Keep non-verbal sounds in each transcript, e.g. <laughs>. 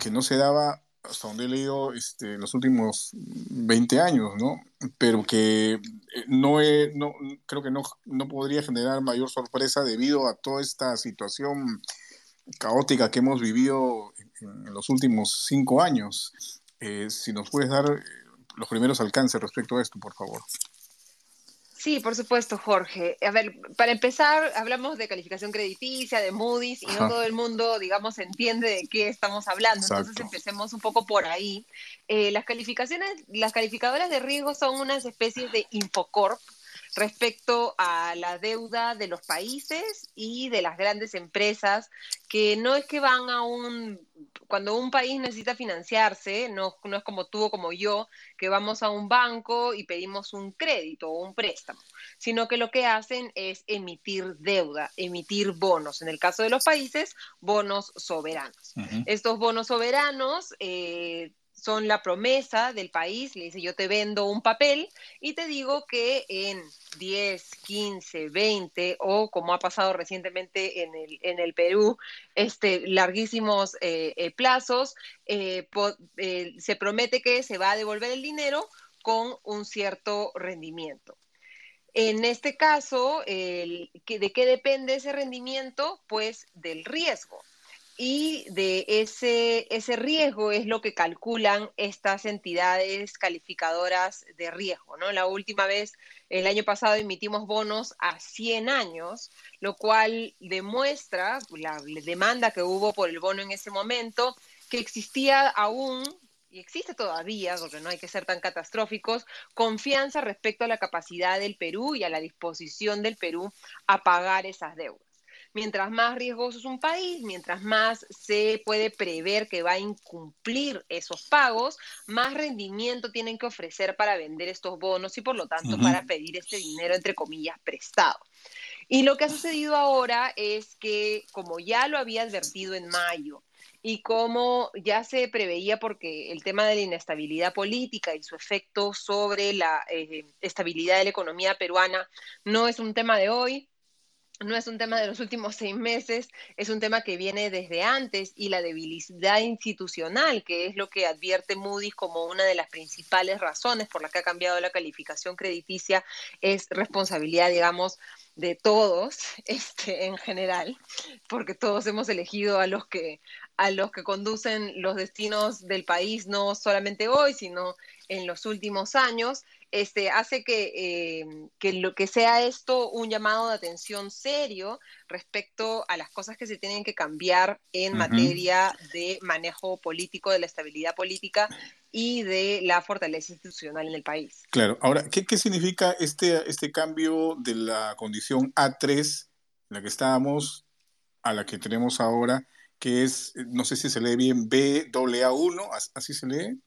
que, no se daba hasta donde he leído este, los últimos 20 años, ¿no? Pero que eh, no, no creo que no, no podría generar mayor sorpresa debido a toda esta situación caótica que hemos vivido en, los últimos cinco años. Eh, si nos puedes dar eh, los primeros alcances respecto a esto, por favor. Sí, por supuesto, Jorge. A ver, para empezar, hablamos de calificación crediticia, de Moody's, y no todo el mundo, digamos, entiende de qué estamos hablando. Entonces empecemos un poco por ahí. Eh, las calificaciones, las calificadoras de riesgo son unas especies de Infocorp, respecto a la deuda de los países y de las grandes empresas, que no es que van a un, cuando un país necesita financiarse, no, no es como tú o como yo, que vamos a un banco y pedimos un crédito o un préstamo, sino que lo que hacen es emitir deuda, emitir bonos, en el caso de los países, bonos soberanos. Estos bonos soberanos eh, son la promesa del país, le dice yo te vendo un papel y te digo que en 10, 15, 20 o como ha pasado recientemente en el, en el Perú, este, larguísimos eh, eh, plazos, eh, se promete que se va a devolver el dinero con un cierto rendimiento. En este caso, ¿de qué depende ese rendimiento? Pues del riesgo y de ese, ese riesgo es lo que calculan estas entidades calificadoras de riesgo. ¿no? La última vez, el año pasado, emitimos bonos a 100 años, lo cual demuestra la demanda que hubo por el bono en ese momento, que existía aún y existe todavía, porque no hay que ser tan catastróficos, confianza respecto a la capacidad del Perú y a la disposición del Perú a pagar esas deudas. Mientras más riesgoso es un país, mientras más se puede prever que va a incumplir esos pagos, más rendimiento tienen que ofrecer para vender estos bonos y por lo tanto para pedir este dinero, entre comillas, prestado. Y lo que ha sucedido ahora es que, como ya lo había advertido en mayo, y como ya se preveía porque el tema de la inestabilidad política y su efecto sobre la eh, estabilidad de la economía peruana no es un tema de hoy, no es un tema de los últimos seis meses, es un tema que viene desde antes y la debilidad institucional, que es lo que advierte Moody's como una de las principales razones por las que ha cambiado la calificación crediticia, es responsabilidad, digamos, de todos <laughs> este, en general, porque todos hemos elegido a los que a los que conducen los destinos del país, no solamente hoy, sino en los últimos años, este, hace que, eh, que, lo, que sea esto un llamado de atención serio respecto a las cosas que se tienen que cambiar en materia de manejo político, de la estabilidad política y de la fortaleza institucional en el país. Claro, ahora, ¿qué, qué significa este, este cambio de la condición A3, en la que estábamos, a la que tenemos ahora, que es, no sé si se lee bien, BAA1, así se lee?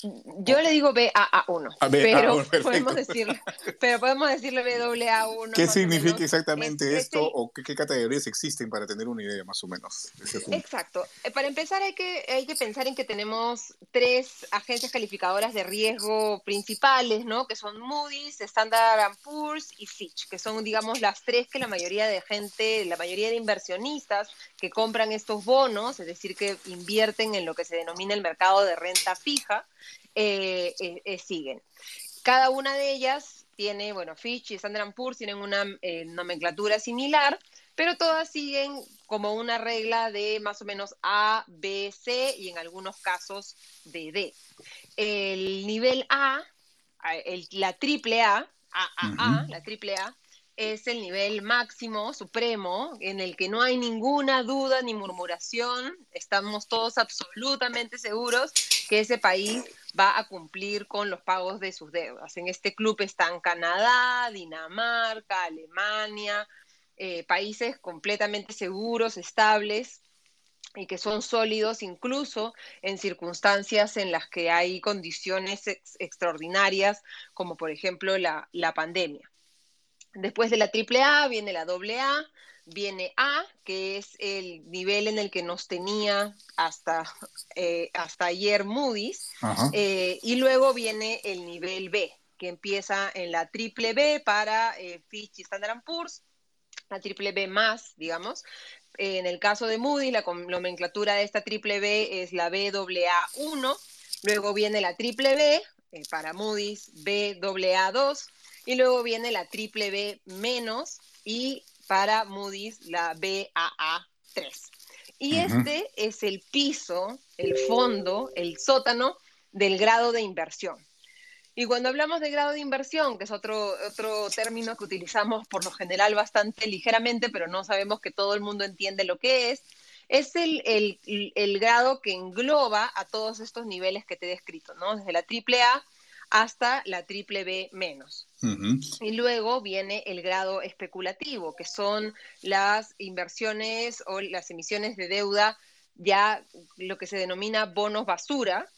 Yo le digo BAA1, pero, podemos decirle, pero podemos decirle BAA1. ¿Qué significa exactamente esto o qué, categorías existen para tener una idea más o menos? Exacto. Eh, para empezar hay que, hay que pensar en que tenemos tres agencias calificadoras de riesgo principales, ¿no? Que son Moody's, Standard Poor's y Fitch, que son, digamos, las tres que la mayoría de gente, la mayoría de inversionistas que compran estos bonos, es decir, que invierten en lo que se denomina el mercado de renta fija, eh, eh, eh, siguen. Cada una de ellas tiene, bueno, Fitch y Standard Poor's tienen una nomenclatura similar, pero todas siguen como una regla de más o menos A, B, C y en algunos casos de D. El nivel A, la triple A, A, la triple A, es el nivel máximo, supremo, en el que no hay ninguna duda ni murmuración. Estamos todos absolutamente seguros que ese país va a cumplir con los pagos de sus deudas. En este club están Canadá, Dinamarca, Alemania, eh, países completamente seguros, estables y que son sólidos incluso en circunstancias en las que hay condiciones extraordinarias, como por ejemplo la pandemia. Después de la AAA viene la AA, viene A, que es el nivel en el que nos tenía hasta, eh, hasta ayer Moody's, eh, y luego viene el nivel B, que empieza en la triple B para eh, Fitch y Standard Poor's, la triple B más, digamos, En el caso de Moody, la nomenclatura de esta triple B es la BAA1, luego viene la triple B eh, para Moody's BAA2 y luego viene la triple B menos y para Moody's la BAA3. Y este es el piso, el fondo, el sótano del grado de inversión. Y cuando hablamos de grado de inversión, que es otro, otro término que utilizamos por lo general bastante ligeramente, pero no sabemos que todo el mundo entiende lo que es, es el, el, el grado que engloba a todos estos niveles que te he descrito, ¿no? Desde la AAA hasta la triple B menos. Y luego viene el grado especulativo, que son las inversiones o las emisiones de deuda, ya lo que se denomina bonos basura,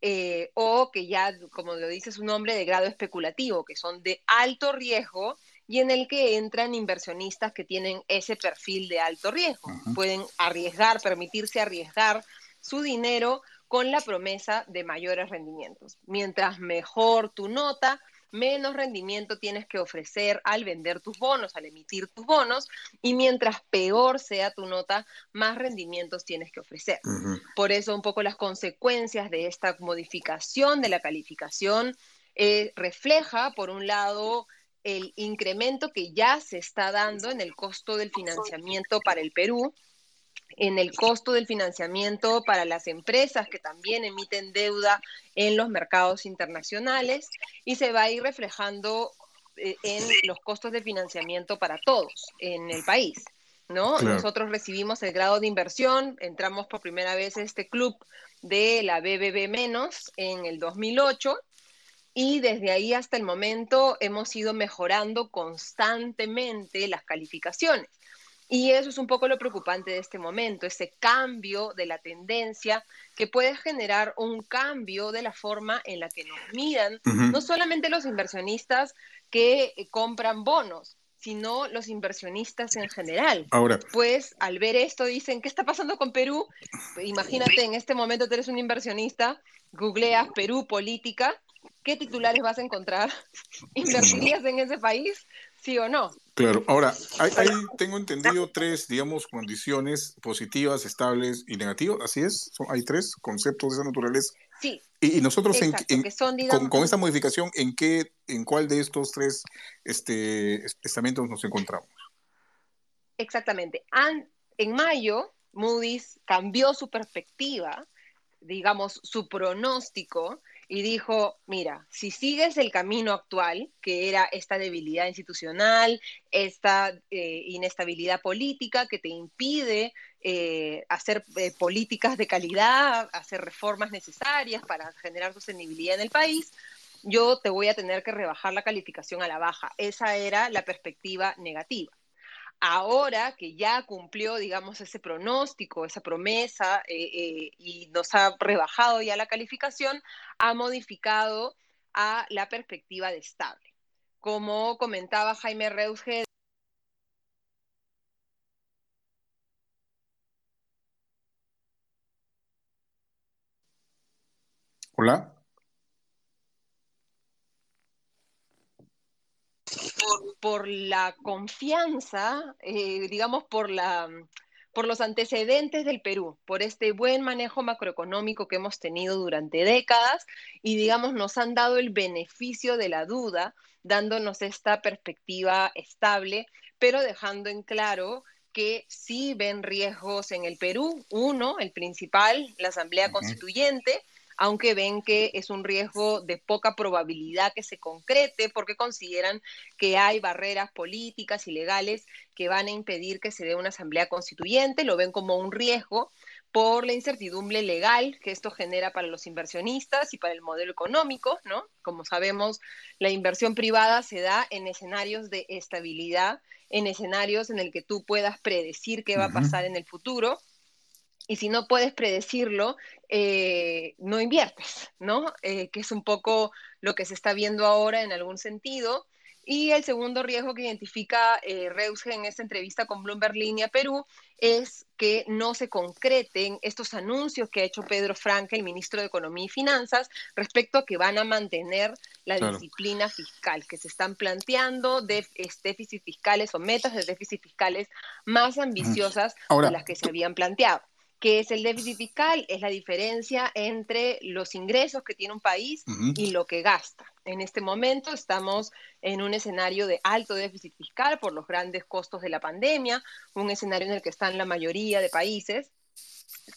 eh, o que ya, como lo dice su nombre, de grado especulativo, que son de alto riesgo y en el que entran inversionistas que tienen ese perfil de alto riesgo. Pueden arriesgar, permitirse arriesgar su dinero con la promesa de mayores rendimientos. Mientras mejor tu nota, menos rendimiento tienes que ofrecer al vender tus bonos, al emitir tus bonos, y mientras peor sea tu nota, más rendimientos tienes que ofrecer. Por eso un poco las consecuencias de esta modificación de la calificación eh, refleja, por un lado, el incremento que ya se está dando en el costo del financiamiento para el Perú, en el costo del financiamiento para las empresas que también emiten deuda en los mercados internacionales y se va a ir reflejando eh, en los costos de financiamiento para todos en el país. ¿no? Nosotros recibimos el grado de inversión, entramos por primera vez a este club de la BBB menos en el 2008 y desde ahí hasta el momento hemos ido mejorando constantemente las calificaciones. Y eso es un poco lo preocupante de este momento, ese cambio de la tendencia que puede generar un cambio de la forma en la que nos miran, no solamente los inversionistas que eh, compran bonos, sino los inversionistas en general. Ahora. Pues al ver esto dicen, ¿qué está pasando con Perú? Imagínate, en este momento tú eres un inversionista, googleas Perú política, ¿qué titulares vas a encontrar? <laughs> ¿Invertirías en ese país? ¿Sí o no? Claro, ahora, ahí tengo entendido tres, digamos, condiciones positivas, estables y negativas, ¿así es? ¿Hay tres conceptos de esa naturaleza? Sí. Y, nosotros, en, con, esta modificación, ¿en qué, en cuál de estos tres este, estamentos nos encontramos? Exactamente. en mayo, Moody's cambió su perspectiva, digamos, su pronóstico, y dijo, mira, si sigues el camino actual, que era esta debilidad institucional, esta eh, inestabilidad política que te impide eh, hacer eh, políticas de calidad, hacer reformas necesarias para generar sostenibilidad en el país, yo te voy a tener que rebajar la calificación a la baja. Esa era la perspectiva negativa ahora que ya cumplió, digamos, ese pronóstico, esa promesa eh, eh, y nos ha rebajado ya la calificación, ha modificado a la perspectiva de estable. Como comentaba Jaime Reusge, Hola. Por, la confianza, eh, digamos, por, la, por los antecedentes del Perú, por este buen manejo macroeconómico que hemos tenido durante décadas y, digamos, nos han dado el beneficio de la duda, dándonos esta perspectiva estable, pero dejando en claro que sí ven riesgos en el Perú. Uno, el principal, la Asamblea Constituyente, aunque ven que es un riesgo de poca probabilidad que se concrete porque consideran que hay barreras políticas y legales que van a impedir que se dé una asamblea constituyente, lo ven como un riesgo por la incertidumbre legal que esto genera para los inversionistas y para el modelo económico, ¿no? Como sabemos, la inversión privada se da en escenarios de estabilidad, en escenarios en el que tú puedas predecir qué va a pasar en el futuro y si no puedes predecirlo, eh, no inviertes, ¿no? Eh, que es un poco lo que se está viendo ahora en algún sentido. Y el segundo riesgo que identifica eh, Reusge en esta entrevista con Bloomberg Línea Perú es que no se concreten estos anuncios que ha hecho Pedro Franque, el ministro de Economía y Finanzas, respecto a que van a mantener la disciplina fiscal, que se están planteando de, déficits fiscales o metas de déficit fiscales más ambiciosas de las que se habían planteado. ¿Qué es el déficit fiscal? Es la diferencia entre los ingresos que tiene un país y lo que gasta. En este momento estamos en un escenario de alto déficit fiscal por los grandes costos de la pandemia, un escenario en el que están la mayoría de países,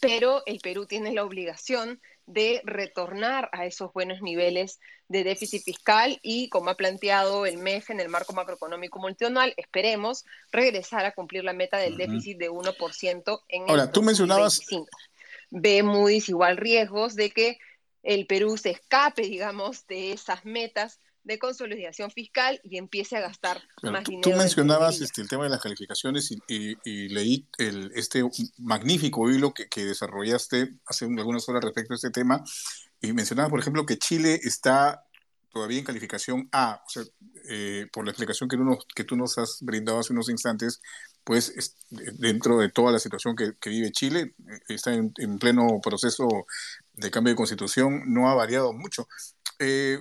pero el Perú tiene la obligación de retornar a esos buenos niveles de déficit fiscal y, como ha planteado el MEF en el marco macroeconómico multianual, esperemos regresar a cumplir la meta del déficit de 1% en Ahora, tú mencionabas... Ve Moody's igual riesgos de que el Perú se escape, digamos, de esas metas de consolidación fiscal y empiece a gastar más dinero. Tú mencionabas este, el tema de las calificaciones y, leí el, este magnífico hilo que, desarrollaste hace algunas horas respecto a este tema y mencionabas, por ejemplo, que Chile está todavía en calificación A, o sea, eh, por la explicación que, uno, que tú nos has brindado hace unos instantes, pues dentro de toda la situación que, vive Chile, eh, está en, en, pleno proceso de cambio de constitución, no ha variado mucho. Eh,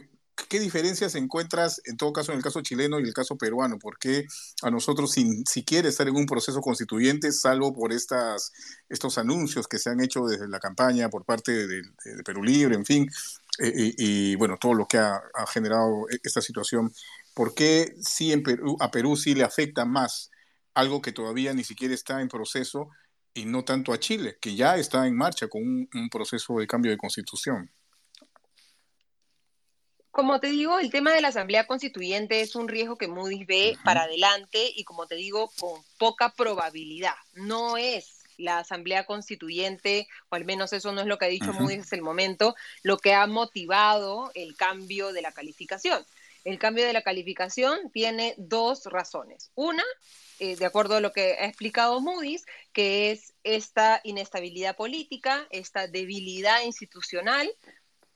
¿Qué diferencias encuentras en todo caso en el caso chileno y el caso peruano? ¿Por qué a nosotros sin siquiera estar en un proceso constituyente, salvo por estas, estos anuncios que se han hecho desde la campaña por parte de, Perú Libre, en fin, eh, y, bueno, todo lo que ha, generado e, esta situación, ¿por qué sí en Perú, a Perú sí le afecta más algo que todavía ni siquiera está en proceso y no tanto a Chile, que ya está en marcha con un proceso de cambio de constitución? Como te digo, el tema de la Asamblea Constituyente es un riesgo que Moody's ve para adelante y como te digo, con poca probabilidad. No es la Asamblea Constituyente, o al menos eso no es lo que ha dicho Moody's hasta el momento, lo que ha motivado el cambio de la calificación. El cambio de la calificación tiene dos razones. Una, eh, de acuerdo a lo que ha explicado Moody's, que es esta inestabilidad política, esta debilidad institucional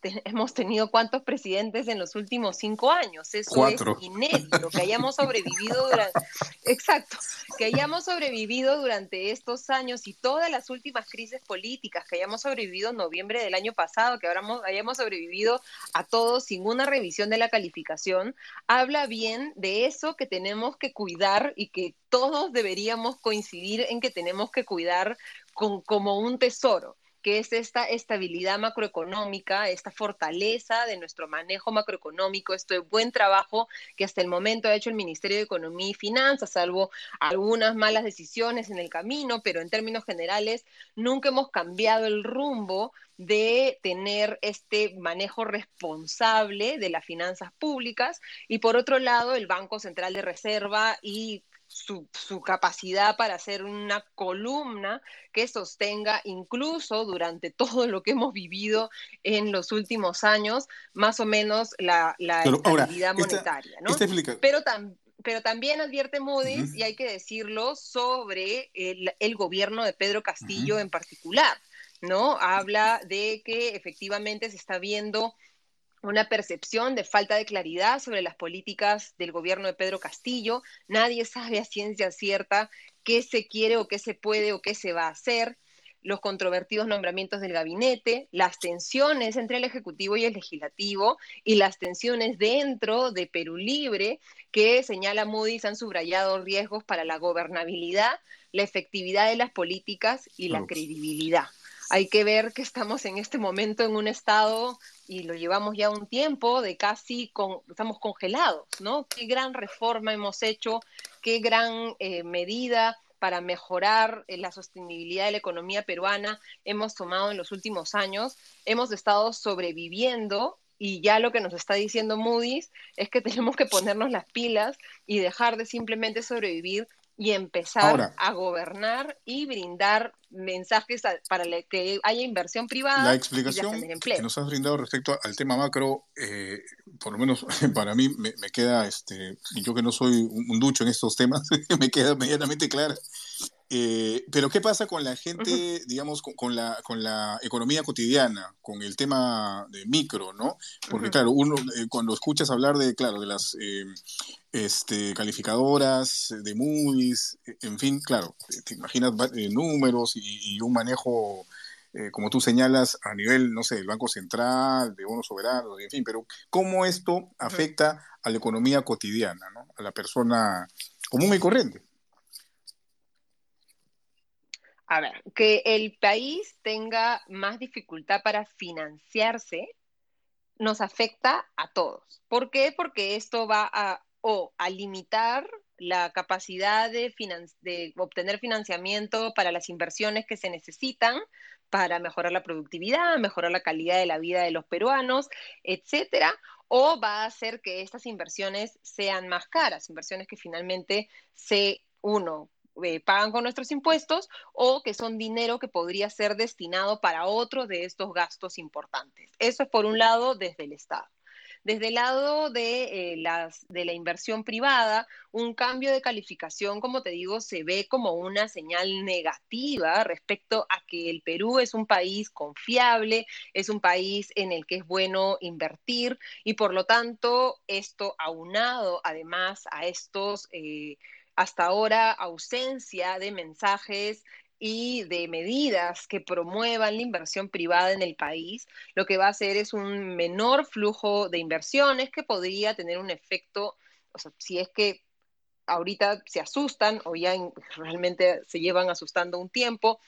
hemos tenido cuántos presidentes en los últimos cinco años. Eso es inédito, que hayamos sobrevivido durante, <laughs> exacto, que hayamos sobrevivido durante estos años y todas las últimas crisis políticas, que hayamos sobrevivido en noviembre del año pasado, que ahora hayamos sobrevivido a todos sin una revisión de la calificación, habla bien de eso que tenemos que cuidar y que todos deberíamos coincidir en que tenemos que cuidar con, como un tesoro que es esta estabilidad macroeconómica, esta fortaleza de nuestro manejo macroeconómico, este buen trabajo que hasta el momento ha hecho el Ministerio de Economía y Finanzas, salvo algunas malas decisiones en el camino, pero en términos generales nunca hemos cambiado el rumbo de tener este manejo responsable de las finanzas públicas. Y por otro lado el Banco Central de Reserva y su, capacidad para hacer una columna que sostenga incluso durante todo lo que hemos vivido en los últimos años, más o menos la, la estabilidad monetaria. ¿no? pero, pero también advierte Moody's, y hay que decirlo, sobre el, gobierno de Pedro Castillo en particular. ¿no? Habla de que efectivamente se está viendo una percepción de falta de claridad sobre las políticas del gobierno de Pedro Castillo. Nadie sabe a ciencia cierta qué se quiere o qué se puede o qué se va a hacer. Los controvertidos nombramientos del gabinete, las tensiones entre el Ejecutivo y el Legislativo y las tensiones dentro de Perú Libre, que señala Moody's han subrayado riesgos para la gobernabilidad, la efectividad de las políticas y la credibilidad. Hay que ver que estamos en este momento en un estado y lo llevamos ya un tiempo de casi con, estamos congelados, ¿no? Qué gran reforma hemos hecho, qué gran eh, medida para mejorar eh, la sostenibilidad de la economía peruana hemos tomado en los últimos años. Hemos estado sobreviviendo y ya lo que nos está diciendo Moody's es que <laughs> tenemos que ponernos las pilas y dejar de simplemente sobrevivir y empezar a gobernar y brindar mensajes para que haya inversión privada. La explicación que nos has brindado respecto al tema macro, eh, por lo menos <laughs> para mí me, queda, este, yo que no soy un ducho en estos temas, <laughs> me queda medianamente clara. Eh, pero ¿qué pasa con la gente, digamos, con, la, con la economía cotidiana, con el tema de micro, ¿no? Porque claro, uno eh, cuando escuchas hablar de, claro, de las eh, este, calificadoras, de Moody's, en fin, claro, te imaginas números y, un manejo, como tú señalas, a nivel, no sé, del Banco Central, de bonos soberanos, en fin, pero ¿cómo esto afecta a la economía cotidiana, ¿no? A la persona común y corriente. A ver, que el país tenga más dificultad para financiarse nos afecta a todos. ¿Por qué? Porque esto va a, o a limitar la capacidad de, de, obtener financiamiento para las inversiones que se necesitan para mejorar la productividad, mejorar la calidad de la vida de los peruanos, etcétera, o va a hacer que estas inversiones sean más caras, inversiones que finalmente se, uno, eh, pagan con nuestros impuestos o que son dinero que podría ser destinado para otro de estos gastos importantes. Eso es por un lado desde el Estado. Desde el lado de, eh, las, de la inversión privada, un cambio de calificación, como te digo, se ve como una señal negativa respecto a que el Perú es un país confiable, es un país en el que es bueno invertir y por lo tanto esto aunado además a estos... Eh, hasta ahora ausencia de mensajes y de medidas que promuevan la inversión privada en el país, lo que va a hacer es un menor flujo de inversiones que podría tener un efecto, o sea, si es que ahorita se asustan o ya realmente se llevan asustando un tiempo,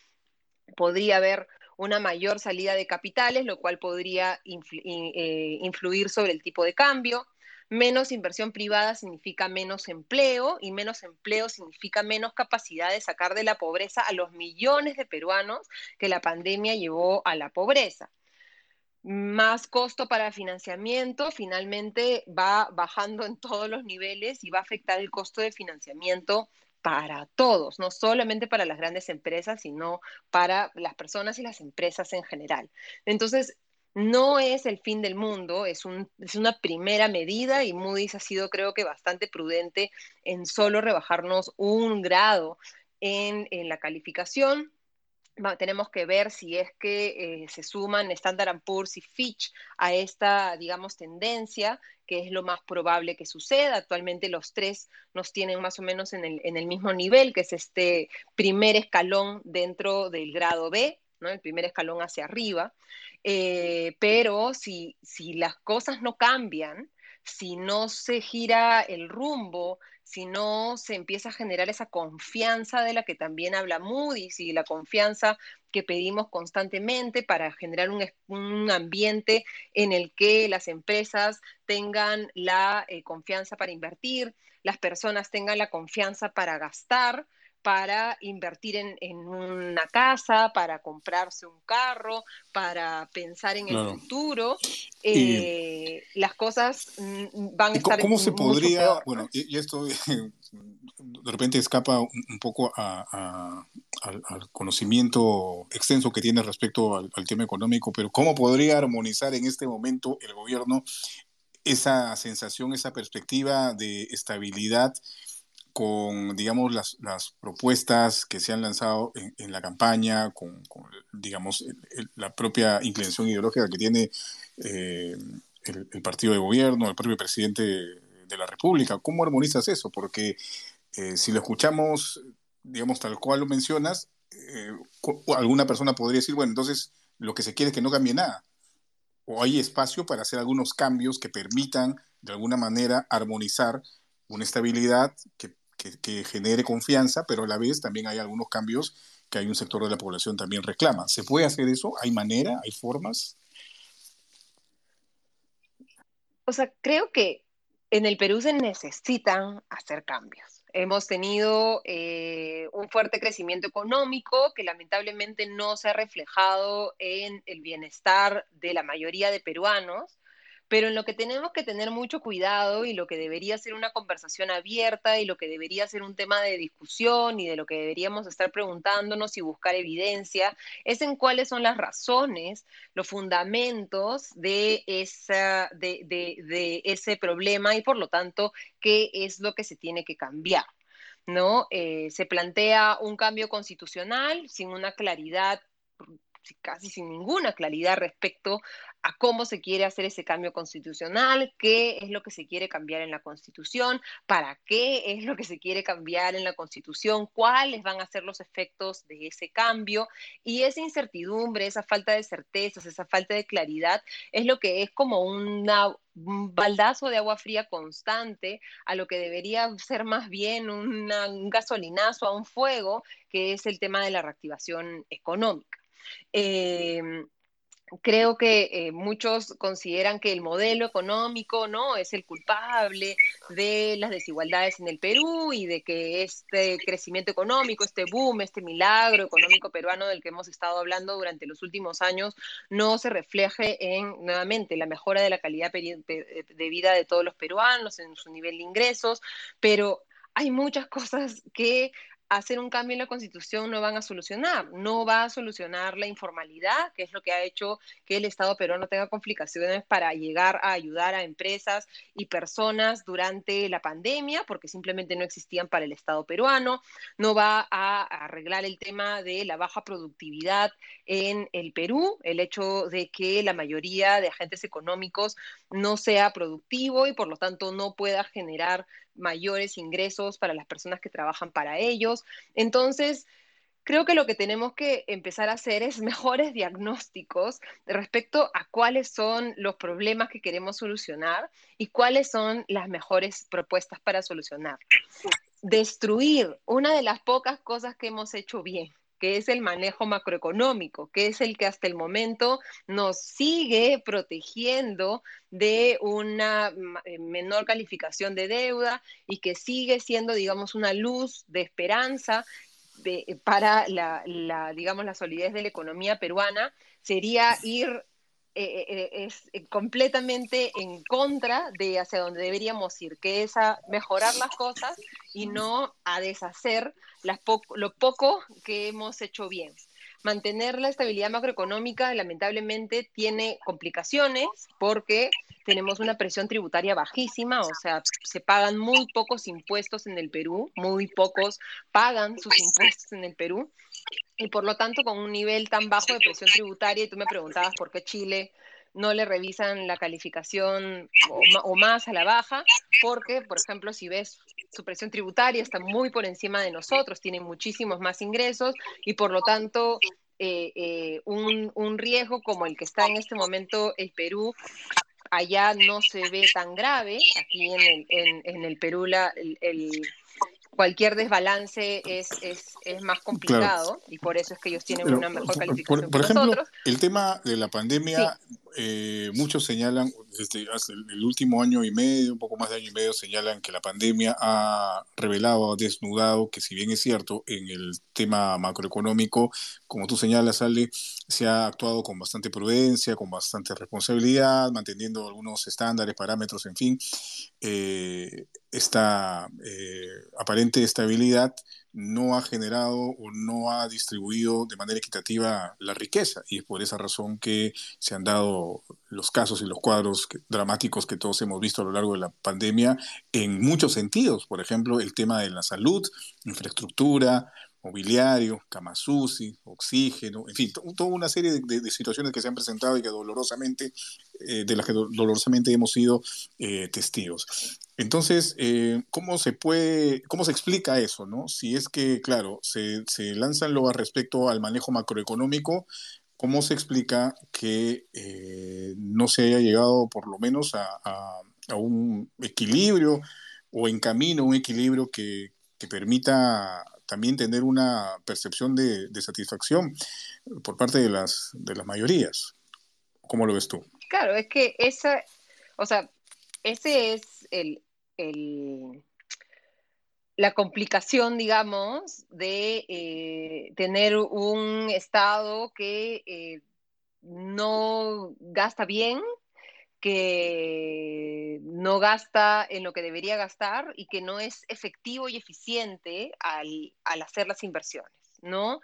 podría haber una mayor salida de capitales, lo cual podría eh, influir sobre el tipo de cambio. Menos inversión privada significa menos empleo y menos empleo significa menos capacidad de sacar de la pobreza a los millones de peruanos que la pandemia llevó a la pobreza. Más costo para financiamiento finalmente va bajando en todos los niveles y va a afectar el costo de financiamiento para todos, no solamente para las grandes empresas, sino para las personas y las empresas en general. Entonces, no es el fin del mundo, es, una primera medida y Moody's ha sido creo que bastante prudente en solo rebajarnos un grado en, la calificación. tenemos que ver si es que eh, se suman Standard Poor's y Fitch a esta, digamos, tendencia, que es lo más probable que suceda. Actualmente los tres nos tienen más o menos en el, en el mismo nivel, que es este primer escalón dentro del grado B, ¿no? el primer escalón hacia arriba. Eh, pero si, si las cosas no cambian, si no se gira el rumbo, si no se empieza a generar esa confianza de la que también habla Moody's y la confianza que pedimos constantemente para generar un, un ambiente en el que las empresas tengan la eh, confianza para invertir, las personas tengan la confianza para gastar, para invertir en, una casa, para comprarse un carro, para pensar en el futuro, eh, las cosas mm, van a estar ¿Cómo se podría, bueno, y, esto <laughs> de repente escapa un, poco al, conocimiento extenso que tiene respecto al, al tema económico, pero ¿cómo podría armonizar en este momento el gobierno esa sensación, esa perspectiva de estabilidad? Con, digamos, las, propuestas que se han lanzado en, la campaña, con, digamos, la propia inclinación ideológica que tiene eh, el, partido de gobierno, el propio presidente de la República. ¿Cómo armonizas eso? Porque eh, si lo escuchamos, digamos, tal cual lo mencionas, eh, alguna persona podría decir, bueno, entonces lo que se quiere es que no cambie nada. O hay espacio para hacer algunos cambios que permitan, de alguna manera, armonizar una estabilidad que genere confianza, pero a la vez también hay algunos cambios que hay un sector de la población también reclama. ¿Se puede hacer eso? ¿Hay manera? ¿Hay formas? O sea, creo que en el Perú se necesitan hacer cambios. Hemos tenido eh, un fuerte crecimiento económico que lamentablemente no se ha reflejado en el bienestar de la mayoría de peruanos pero en lo que tenemos que tener mucho cuidado y lo que debería ser una conversación abierta y lo que debería ser un tema de discusión y de lo que deberíamos estar preguntándonos y buscar evidencia es en cuáles son las razones, los fundamentos de, esa, de, ese problema y por lo tanto qué es lo que se tiene que cambiar. ¿no? Eh, se plantea un cambio constitucional sin una claridad casi sin ninguna claridad respecto a cómo se quiere hacer ese cambio constitucional, qué es lo que se quiere cambiar en la constitución, para qué es lo que se quiere cambiar en la constitución, cuáles van a ser los efectos de ese cambio. Y esa incertidumbre, esa falta de certezas, esa falta de claridad, es lo que es como una, un baldazo de agua fría constante a lo que debería ser más bien un gasolinazo a un fuego, que es el tema de la reactivación económica. Eh, creo que eh, muchos consideran que el modelo económico no es el culpable de las desigualdades en el Perú y de que este crecimiento económico, este boom, este milagro económico peruano del que hemos estado hablando durante los últimos años no se refleje en nuevamente la mejora de la calidad de vida de todos los peruanos, en su nivel de ingresos, pero hay muchas cosas que hacer un cambio en la constitución no van a solucionar. No va a solucionar la informalidad, que es lo que ha hecho que el Estado peruano tenga complicaciones para llegar a ayudar a empresas y personas durante la pandemia, porque simplemente no existían para el Estado peruano. No va a arreglar el tema de la baja productividad en el Perú, el hecho de que la mayoría de agentes económicos no sea productivo y por lo tanto no pueda generar mayores ingresos para las personas que trabajan para ellos. Entonces, creo que lo que tenemos que empezar a hacer es <laughs> mejores diagnósticos respecto a cuáles son los problemas que queremos solucionar y cuáles son las mejores propuestas para solucionar. Destruir una de las pocas cosas que hemos hecho bien, que es el manejo macroeconómico, que es el que hasta el momento nos sigue protegiendo de una eh, menor calificación de deuda y que sigue siendo, digamos, una luz de esperanza para la, digamos, la solidez de la economía peruana, sería ir eh, eh, es completamente en contra de hacia donde deberíamos ir, que es a mejorar las cosas y no a deshacer las lo poco que hemos hecho bien. Mantener la estabilidad macroeconómica lamentablemente tiene complicaciones porque tenemos una presión tributaria bajísima, o sea, se pagan muy pocos impuestos en el Perú, muy pocos pagan sus impuestos en el Perú y por lo tanto con un nivel tan bajo de presión tributaria, y tú me preguntabas por qué Chile no le revisan la calificación o, más a la baja, porque, por ejemplo, si ves su presión tributaria está muy por encima de nosotros, tiene muchísimos más ingresos y por lo tanto eh, eh, un, riesgo como el que está en este momento el Perú, allá no se ve tan grave, aquí en el, en, el Perú la, el cualquier desbalance es, es, es más complicado y por eso es que ellos tienen una mejor calificación. Por, ejemplo, el tema de la pandemia, eh, muchos señalan, desde hace el último año y medio, un poco más de año y medio, señalan que la pandemia ha revelado, ha desnudado, que si bien es cierto, en el tema macroeconómico, como tú señalas, Ale, se ha actuado con bastante prudencia, con bastante responsabilidad, manteniendo algunos estándares, parámetros, en fin. Eh, esta eh, aparente estabilidad no ha generado o no ha distribuido de manera equitativa la riqueza. Y es por esa razón que se han dado los casos y los cuadros dramáticos que todos hemos visto a lo largo de la pandemia en muchos sentidos, por ejemplo, el tema de la salud, infraestructura, mobiliario, camasusi, oxígeno, en fin, toda una serie de, situaciones que se han presentado y que dolorosamente, eh, de las que dolorosamente hemos sido eh, testigos. Entonces, eh, ¿cómo se puede, cómo se explica eso, no? Si es que, claro, se, lanzan luego respecto al manejo macroeconómico, ¿cómo se explica que no se haya llegado por lo menos a, un equilibrio o en camino un equilibrio que permita también tener una percepción de, satisfacción por parte de las, de las mayorías. ¿Cómo lo ves tú? Claro, es que esa, o sea, ese es el, el la complicación, digamos, de eh, tener un Estado que eh, no gasta bien, que no gasta en lo que debería gastar y que no es efectivo y eficiente al, hacer las inversiones, ¿no?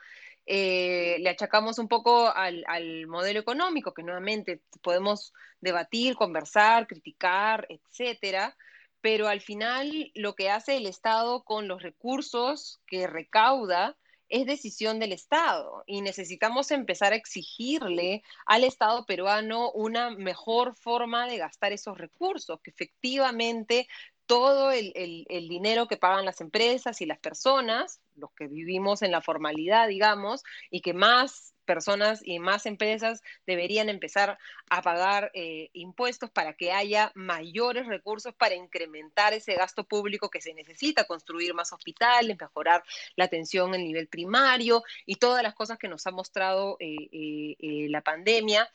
Eh, le achacamos un poco al, modelo económico, que nuevamente podemos debatir, conversar, criticar, etcétera, pero al final lo que hace el Estado con los recursos que recauda es decisión del Estado y necesitamos empezar a exigirle al Estado peruano una mejor forma de gastar esos recursos, que efectivamente todo el, dinero que pagan las empresas y las personas, los que vivimos en la formalidad, digamos, y que más personas y más empresas deberían empezar a pagar eh, impuestos para que haya mayores recursos para incrementar ese gasto público que se necesita, construir más hospitales, mejorar la atención en nivel primario y todas las cosas que nos ha mostrado eh, eh, la pandemia.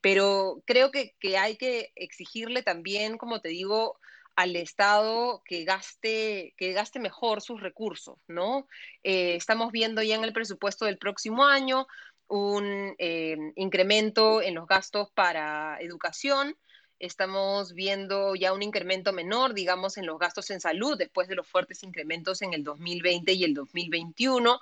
pero creo que hay que exigirle también, como te digo, al Estado que gaste, que gaste mejor sus recursos, ¿no? Eh, estamos viendo ya en el presupuesto del próximo año un eh, incremento en los gastos para educación, estamos viendo ya un incremento menor, digamos, en los gastos en salud después de los fuertes incrementos en el 2020 y el 2021,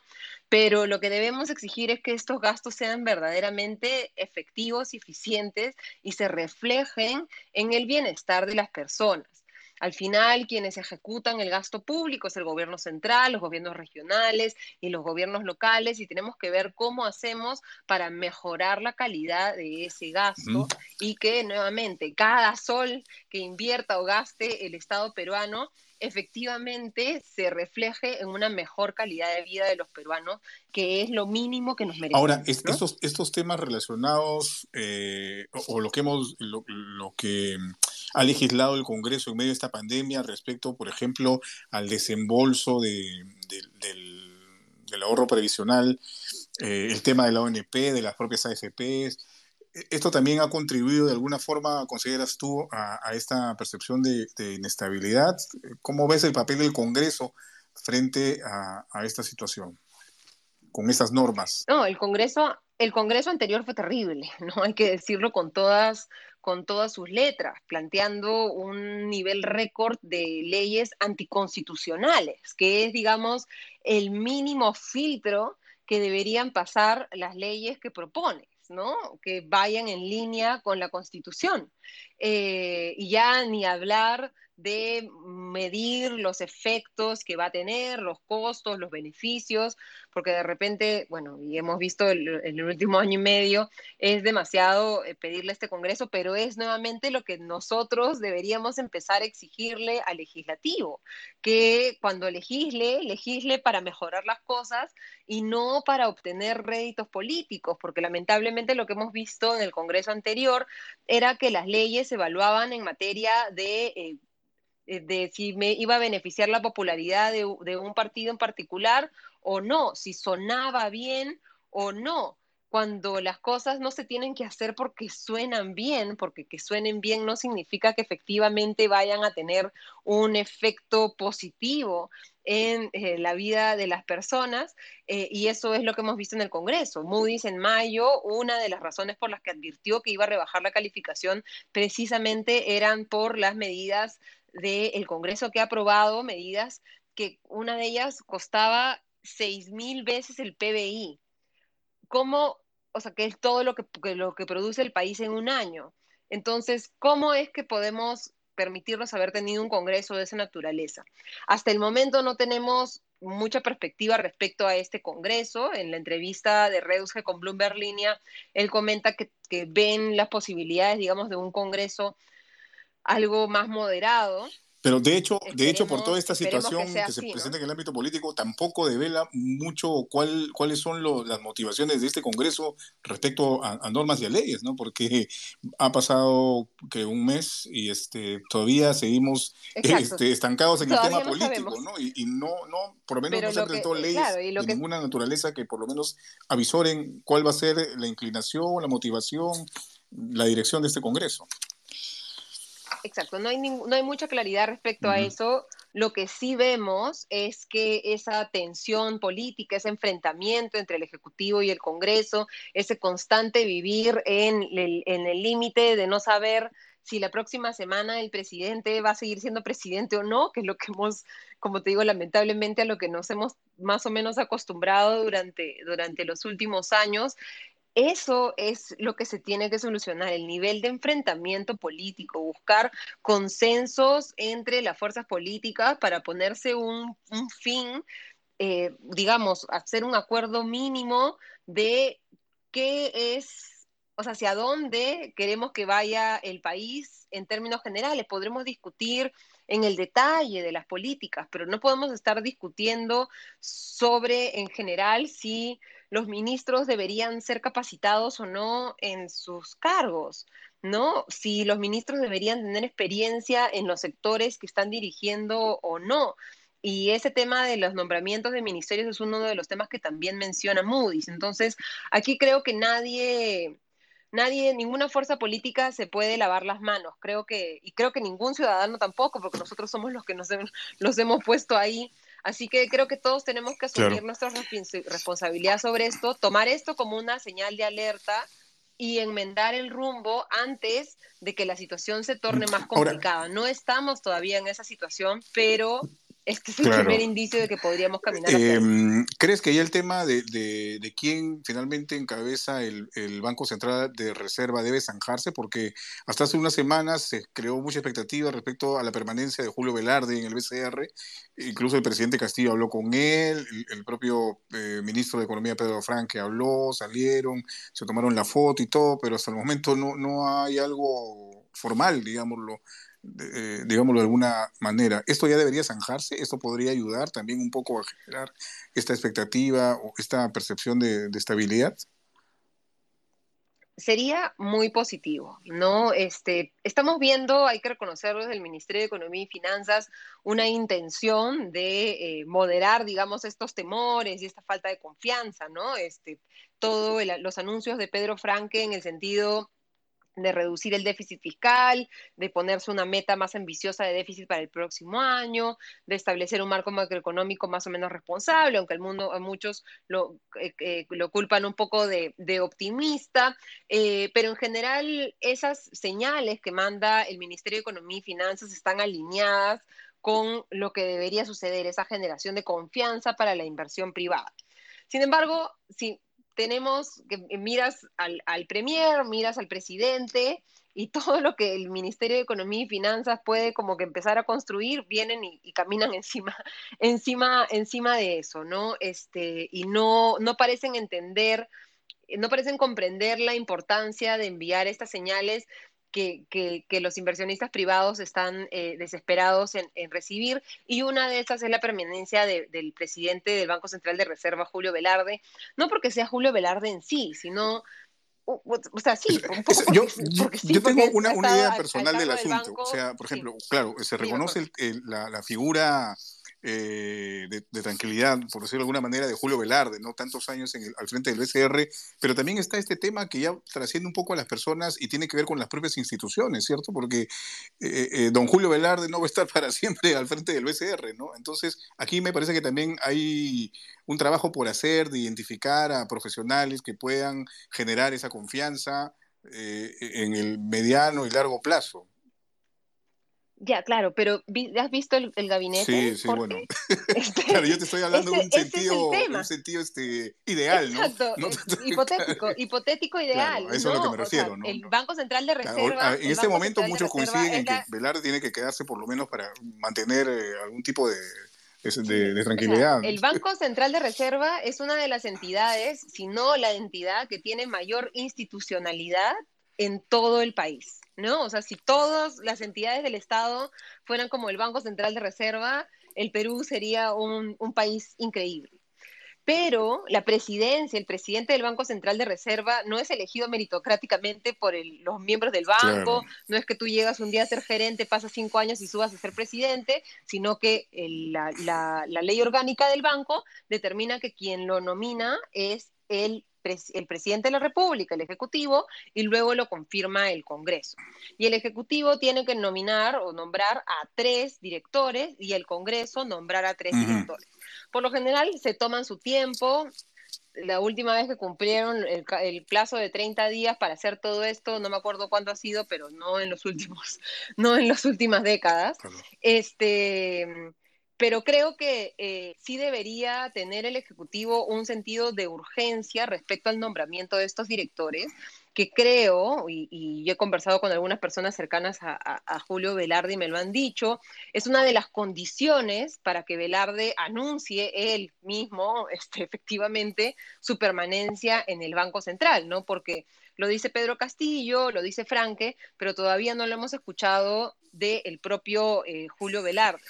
pero lo que debemos exigir es que estos gastos sean verdaderamente efectivos eficientes y se reflejen en el bienestar de las personas. Al final, quienes ejecutan el gasto público es el gobierno central, los gobiernos regionales y los gobiernos locales y tenemos que ver cómo hacemos para mejorar la calidad de ese gasto y que nuevamente cada sol que invierta o gaste el Estado peruano efectivamente se refleje en una mejor calidad de vida de los peruanos, que es lo mínimo que nos merecemos. Ahora, estos, estos temas relacionados, eh, o, lo que hemos, lo, que ha legislado el Congreso en medio de esta pandemia respecto, por ejemplo, al desembolso de, del, ahorro previsional, eh, el tema de la ONP, de las propias AFPs, ¿Esto también ha contribuido de alguna forma, consideras tú, a, esta percepción de, inestabilidad? ¿Cómo ves el papel del Congreso frente a, esta situación, con estas normas? No, el Congreso, el Congreso anterior fue terrible, ¿no? Hay que decirlo con todas, con todas sus letras, planteando un nivel récord de leyes anticonstitucionales, que es, digamos, el mínimo filtro que deberían pasar las leyes que propone. ¿no? Que vayan en línea con la Constitución. Eh, y ya ni hablar de medir los efectos que va a tener, los costos, los beneficios, porque de repente, bueno, y hemos visto en el, último año y medio, es demasiado eh, pedirle a este Congreso, pero es nuevamente lo que nosotros deberíamos empezar a exigirle al legislativo, que cuando legisle, legisle para mejorar las cosas y no para obtener réditos políticos, porque lamentablemente lo que hemos visto en el Congreso anterior era que las leyes se evaluaban en materia de... Eh, de si me iba a beneficiar la popularidad de, un partido en particular o no, si sonaba bien o no cuando las cosas no se tienen que hacer porque suenan bien, porque que suenen bien no significa que efectivamente vayan a tener un efecto positivo en eh, la vida de las personas, eh, y eso es lo que hemos visto en el Congreso. Moody's en mayo, una de las razones por las que advirtió que iba a rebajar la calificación precisamente eran por las medidas del Congreso que ha aprobado, medidas que una de ellas costaba seis mil veces el PBI. ¿Cómo o sea, que es todo lo que, lo que produce el país en un año. Entonces, ¿cómo es que podemos permitirnos haber tenido un Congreso de esa naturaleza? Hasta el momento no tenemos mucha perspectiva respecto a este Congreso. En la entrevista de Redusge con Bloomberg Línea, él comenta que, que ven las posibilidades, digamos, de un Congreso algo más moderado, pero de hecho, de hecho, por toda esta situación que, se presenta en el ámbito político, tampoco devela mucho cuál, cuáles son las motivaciones de este Congreso respecto a, normas y a leyes, ¿no? Porque ha pasado que un mes y este todavía seguimos este, estancados en el tema político, ¿no? Y, no, no, por lo menos no se han presentado leyes de ninguna naturaleza que por lo menos avisoren cuál va a ser la inclinación, la motivación, la dirección de este Congreso. Exacto, no hay, no hay mucha claridad respecto a eso. Lo que sí vemos es que esa tensión política, ese enfrentamiento entre el Ejecutivo y el Congreso, ese constante vivir en el límite de no saber si la próxima semana el presidente va a seguir siendo presidente o no, que es lo que hemos, como te digo, lamentablemente a lo que nos hemos más o menos acostumbrado durante, durante los últimos años, eso es lo que se tiene que solucionar, el nivel de enfrentamiento político, buscar consensos entre las fuerzas políticas para ponerse un, fin, eh, digamos, hacer un acuerdo mínimo de qué es, o sea, hacia dónde queremos que vaya el país en términos generales. Podremos discutir en el detalle de las políticas, pero no podemos estar discutiendo sobre, en general, si los ministros deberían ser capacitados o no en sus cargos, ¿no? Si los ministros deberían tener experiencia en los sectores que están dirigiendo o no. Y ese tema de los nombramientos de ministerios es uno de los temas que también menciona Moody's. Entonces, aquí creo que nadie, nadie, ninguna fuerza política se puede lavar las manos. Creo que, y creo que ningún ciudadano tampoco, porque nosotros somos los que nos, los hemos puesto ahí Así que creo que todos tenemos que asumir nuestra responsabilidad sobre esto, tomar esto como una señal de alerta y enmendar el rumbo antes de que la situación se torne más complicada. no estamos todavía en esa situación, pero este es el primer indicio de que podríamos caminar. Em, ¿Crees que ya el tema de, de, quién finalmente encabeza el, el, Banco Central de Reserva debe zanjarse? Porque hasta hace unas semanas se creó mucha expectativa respecto a la permanencia de Julio Velarde en el BCR. Incluso el presidente Castillo habló con él, el, propio eh, ministro de Economía Pedro Franque habló, salieron, se tomaron la foto y todo, pero hasta el momento no, no hay algo formal, digámoslo, eh, digámoslo de alguna manera. ¿Esto ya debería zanjarse? ¿Esto podría ayudar también un poco a generar esta expectativa o esta percepción de, estabilidad? sería muy positivo, ¿no? Este, estamos viendo, hay que reconocerlo desde el Ministerio de Economía y Finanzas, una intención de eh, moderar, digamos, estos temores y esta falta de confianza, ¿no? Este, todos los anuncios de Pedro Franque en el sentido de reducir el déficit fiscal, de ponerse una meta más ambiciosa de déficit para el próximo año, de establecer un marco macroeconómico más o menos responsable, aunque el mundo, muchos lo, eh, eh, lo culpan un poco de, optimista, eh, pero en general esas señales que manda el Ministerio de Economía y Finanzas están alineadas con lo que debería suceder, esa generación de confianza para la inversión privada. Sin embargo, si tenemos que miras al, al premier, miras al presidente y <laughs> todo lo que el Ministerio de Economía y Finanzas puede como que empezar a construir, vienen y, caminan <laughs> encima, encima, encima de eso, ¿no? Este, y no, no parecen entender, no parecen comprender la importancia de enviar estas señales que, los inversionistas privados están eh, desesperados en, recibir. Y una de esas es la permanencia del presidente del Banco Central de Reserva, Julio Velarde. No porque sea Julio Velarde en sí, sino o sea, sí, un poco yo, yo tengo una, idea personal del asunto. o sea, por ejemplo, claro, se reconoce la, la, figura eh, de, tranquilidad, por decirlo de alguna manera, de Julio Velarde, ¿no? Tantos años en al frente del BCR, pero también está este tema que ya trasciende un poco a las personas y tiene que ver con las propias instituciones, ¿cierto? Porque eh, eh, don Julio Velarde no va a estar <laughs> para siempre al frente del BCR, ¿no? Entonces, aquí me parece que también hay un trabajo por hacer de identificar a profesionales que puedan generar esa confianza en el mediano y largo plazo. Ya, claro, pero ¿has visto el, gabinete? Sí, sí, bueno. <laughs> <laughs> Este, claro, yo te estoy hablando de un sentido, un sentido este, ideal, ¿no? Exacto, hipotético, <laughs> hipotético ideal. eso es lo que me refiero, ¿no? El Banco Central de Reserva. en este momento muchos coinciden en que Velarde tiene que quedarse por lo menos para mantener eh, algún tipo de, de, tranquilidad. el Banco Central de Reserva es una de las entidades, si no la entidad que tiene mayor institucionalidad en todo el país. ¿No? O sea, si todas las entidades del Estado fueran como el Banco Central de Reserva, el Perú sería un, país increíble. Pero la presidencia, el presidente del Banco Central de Reserva no es elegido meritocráticamente por los miembros del banco, no es que tú llegas un día a ser gerente, pasas cinco años y subas a ser presidente, sino que la, la ley orgánica del banco determina que quien lo nomina es el el presidente de la República, el Ejecutivo, y luego lo confirma el Congreso. Y el Ejecutivo tiene que nominar o nombrar a tres directores y el Congreso nombrar a tres directores. Por lo general se toman su tiempo. La última vez que cumplieron el, plazo de 30 días para hacer todo esto, no me acuerdo cuándo ha sido, pero no en los últimos, <laughs> no en las últimas décadas. Este, pero creo que eh, sí debería tener el Ejecutivo un sentido de urgencia respecto al nombramiento de estos directores, que creo, y, he conversado con algunas personas cercanas a, Julio Velarde y me lo han dicho, es una de las condiciones para que Velarde anuncie él mismo <laughs> este, efectivamente su permanencia en el Banco Central, ¿no? Porque lo dice Pedro Castillo, lo dice Franque, pero todavía no lo hemos escuchado del propio eh, Julio Velarde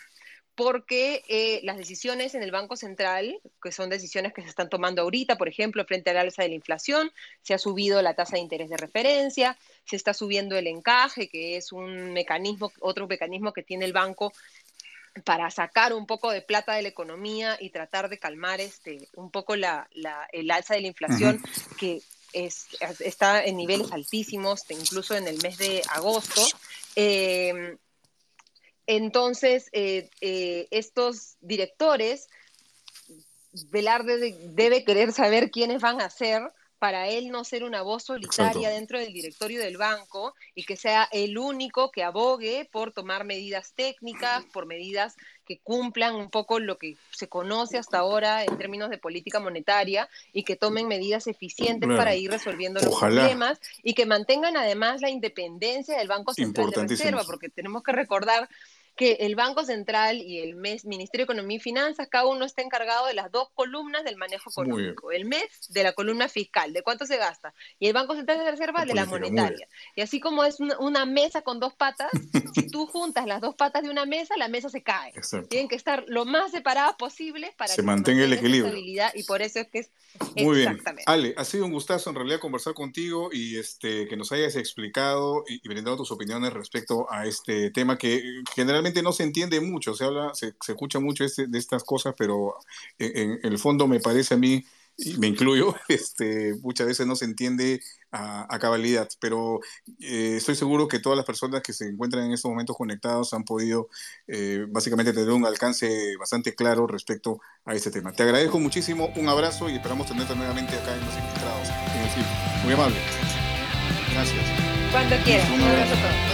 porque eh, las decisiones en el Banco Central, que son decisiones que se están tomando ahorita, por ejemplo, frente al alza de la inflación, se ha subido la tasa de interés de referencia, se está subiendo el encaje, que es un mecanismo, otro mecanismo que tiene el banco para sacar un poco de plata de la economía y tratar de calmar este, un poco la, el alza de la inflación, que está en niveles altísimos, incluso en el mes de agosto. Eh, entonces, eh, eh, estos directores, Velarde debe querer saber quiénes van a ser para él no ser una voz solitaria dentro del directorio del banco y que sea el único que abogue por tomar medidas técnicas, por medidas que cumplan un poco lo que se conoce hasta ahora en términos de política monetaria y que tomen medidas eficientes para ir resolviendo los problemas y que mantengan además la independencia del Banco Central de Reserva, porque tenemos que recordar que el Banco Central y el MES, Ministerio de Economía y Finanzas, cada uno está encargado de las dos columnas del manejo económico. El MES de la columna fiscal, de cuánto se gasta, y el Banco Central de Reserva de la monetaria. Y así como es una, mesa con dos patas, <laughs> si tú juntas las dos patas de una mesa, la mesa se cae. Tienen que estar lo más separadas posible para se que mantenga el equilibrio. Y por eso es que es muy bien. Ale, ha sido un gustazo en realidad conversar contigo y este que nos hayas explicado y, brindado tus opiniones respecto a este tema que generalmente no se entiende mucho, se habla, se, escucha mucho este, de estas cosas, pero en, el fondo me parece a mí, y me incluyo, <laughs> este, muchas veces no se entiende a, cabalidad, pero eh, estoy seguro que todas las personas que se encuentran en estos momentos conectados han podido eh, básicamente tener un alcance bastante claro respecto a este tema. Te agradezco muchísimo, un abrazo y esperamos tenerte nuevamente acá en Los Infiltrados. Muy amable. Gracias. Cuando quieras. Un abrazo a todos.